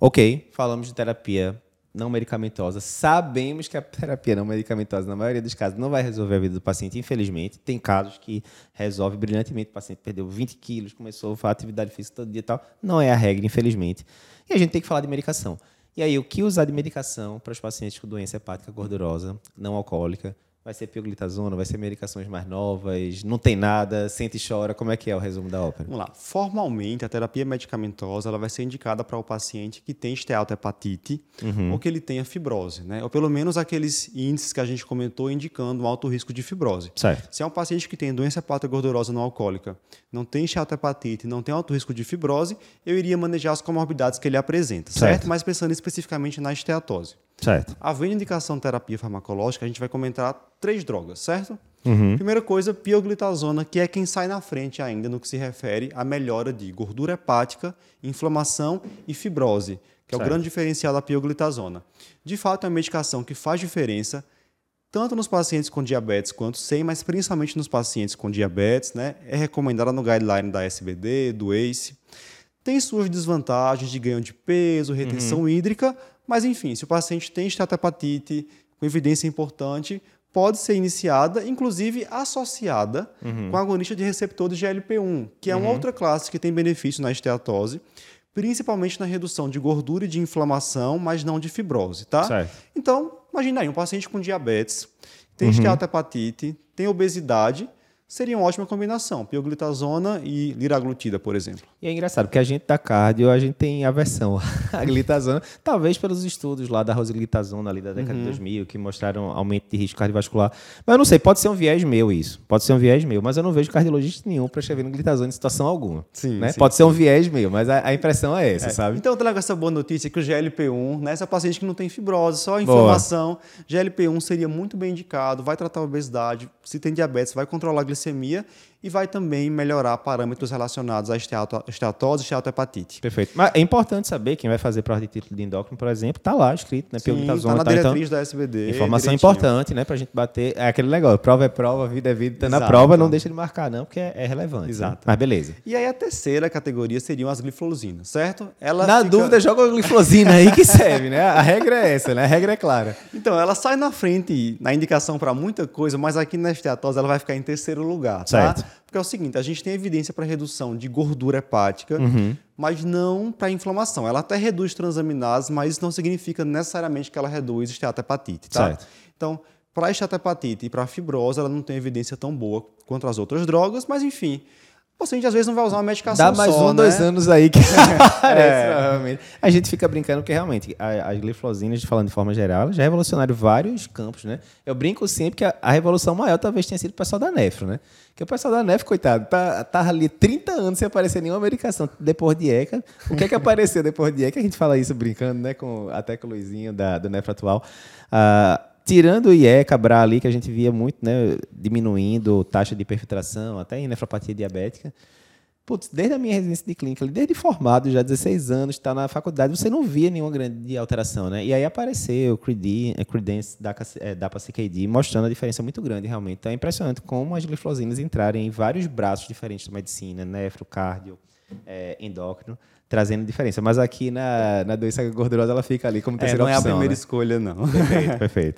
Ok, falamos de terapia não medicamentosa. Sabemos que a terapia não medicamentosa, na maioria dos casos, não vai resolver a vida do paciente, infelizmente. Tem casos que resolve brilhantemente. O paciente perdeu 20 quilos, começou a fazer atividade física todo dia e tal. Não é a regra, infelizmente. E a gente tem que falar de medicação. E aí, o que usar de medicação para os pacientes com doença hepática gordurosa, não alcoólica? Vai ser pioglitazona, vai ser medicações mais novas, não tem nada, sente e chora. Como é que é o resumo da ópera? Vamos lá. Formalmente, a terapia medicamentosa ela vai ser indicada para o paciente que tem esteatohepatite uhum. ou que ele tenha fibrose, né? Ou pelo menos aqueles índices que a gente comentou indicando um alto risco de fibrose. Certo. Se é um paciente que tem doença hepática gordurosa não alcoólica, não tem esteatohepatite, não tem alto risco de fibrose, eu iria manejar as comorbidades que ele apresenta, certo? certo? Mas pensando especificamente na esteatose. Certo. Havendo indicação de terapia farmacológica, a gente vai comentar três drogas, certo? Uhum. Primeira coisa, pioglitazona, que é quem sai na frente ainda no que se refere à melhora de gordura hepática, inflamação e fibrose, que certo. é o grande diferencial da pioglitazona. De fato, é uma medicação que faz diferença tanto nos pacientes com diabetes quanto sem, mas principalmente nos pacientes com diabetes, né? É recomendada no guideline da SBD, do ACE. Tem suas desvantagens de ganho de peso, retenção uhum. hídrica, mas, enfim, se o paciente tem esteatohepatite com evidência importante, pode ser iniciada, inclusive associada uhum. com agonista de receptor de GLP-1, que é uhum. uma outra classe que tem benefício na esteatose, principalmente na redução de gordura e de inflamação, mas não de fibrose, tá? Certo. Então, imagina aí, um paciente com diabetes, tem uhum. esteatohepatite, tem obesidade, seria uma ótima combinação, pioglitazona e liraglutida, por exemplo. E é engraçado, porque a gente da cardio, a gente tem aversão à glitazona, talvez pelos estudos lá da rosiglitazona ali da década uhum. de 2000, que mostraram aumento de risco cardiovascular. Mas eu não sei, pode ser um viés meu isso, pode ser um viés meu, mas eu não vejo cardiologista nenhum prescrevendo glitazona em situação alguma. Sim, né? sim Pode ser um viés meu, mas a, a impressão é essa, é. sabe? Então eu trago essa boa notícia que o GLP-1, nessa paciente que não tem fibrose, só inflamação, boa. GLP-1 seria muito bem indicado, vai tratar a obesidade, se tem diabetes, vai controlar a glicemia glicemia e vai também melhorar parâmetros relacionados à esteatose e esteatohepatite. Perfeito. Mas é importante saber, quem vai fazer prova de título de endócrino, por exemplo, está lá escrito, né? Sim, está na tá, diretriz então, da SBD. Informação direitinho. importante, né? Para a gente bater. É aquele negócio, prova é prova, vida é vida. Está na prova, não deixa de marcar não, porque é, é relevante. Né? Exato. Né? Mas beleza. E aí a terceira categoria seriam as glifosinas, certo? Ela na fica... dúvida, joga a glifosina aí que serve, né? A regra é essa, né? A regra é clara. Então, ela sai na frente na indicação para muita coisa, mas aqui na esteatose ela vai ficar em terceiro lugar, tá? Certo. Porque é o seguinte, a gente tem evidência para redução de gordura hepática, uhum. mas não para inflamação. Ela até reduz transaminases, mas isso não significa necessariamente que ela reduz esteatohepatite, tá? Certo. Então, para esteatohepatite e para fibrose, ela não tem evidência tão boa quanto as outras drogas, mas enfim, o paciente às vezes não vai usar uma medicação Dá mais só, um, né? dois anos aí que é. A gente fica brincando que realmente as glifosinas, falando de forma geral, já revolucionaram vários campos, né? Eu brinco sempre que a, a revolução maior talvez tenha sido o pessoal da Nefro, né? Que o pessoal da Nefro, coitado, tá, tá ali 30 anos sem aparecer nenhuma medicação depois de ECA. O que é que apareceu depois de ECA? A gente fala isso brincando, né? Com, até com o Luizinho da, do Nefro atual. Uh, tirando o IECA, BRA ali, que a gente via muito, né, diminuindo taxa de perfiltração, até em nefropatia diabética. Putz, desde a minha residência de clínica, desde formado, já 16 anos, está na faculdade, você não via nenhuma grande alteração, né? E aí apareceu o Credence da, é, da CKD, mostrando a diferença muito grande, realmente. Então é impressionante como as glifosinas entrarem em vários braços diferentes da medicina, nefro, cardio, é, endócrino, trazendo diferença. Mas aqui na, na doença gordurosa ela fica ali como terceira é, não opção. Não é a primeira né? escolha, não. Perfeito, perfeito.